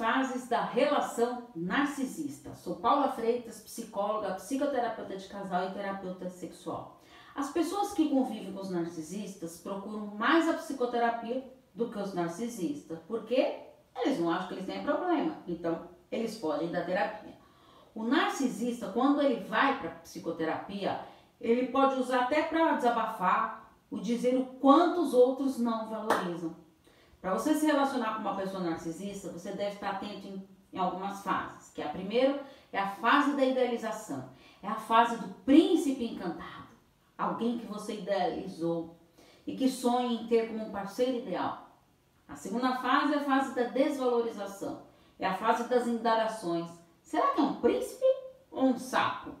fases da relação narcisista. Sou Paula Freitas, psicóloga, psicoterapeuta de casal e terapeuta sexual. As pessoas que convivem com os narcisistas procuram mais a psicoterapia do que os narcisistas, porque eles não acham que eles têm problema, então eles podem dar terapia. O narcisista, quando ele vai para psicoterapia, ele pode usar até para desabafar, o dizer o quanto os outros não valorizam. Para você se relacionar com uma pessoa narcisista, você deve estar atento em, em algumas fases. Que a primeira é a fase da idealização, é a fase do príncipe encantado, alguém que você idealizou e que sonha em ter como um parceiro ideal. A segunda fase é a fase da desvalorização, é a fase das indagações. Será que é um príncipe ou um sapo?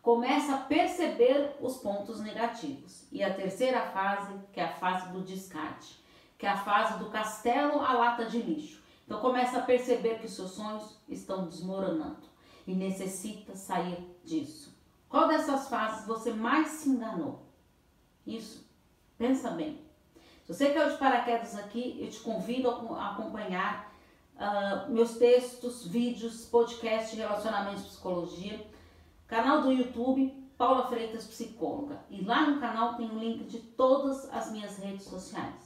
Começa a perceber os pontos negativos. E a terceira fase, que é a fase do descarte que é a fase do castelo à lata de lixo. Então começa a perceber que seus sonhos estão desmoronando e necessita sair disso. Qual dessas fases você mais se enganou? Isso. Pensa bem. Se você caiu de paraquedas aqui, eu te convido a acompanhar uh, meus textos, vídeos, podcast de relacionamento e psicologia, canal do YouTube Paula Freitas Psicóloga. E lá no canal tem um link de todas as minhas redes sociais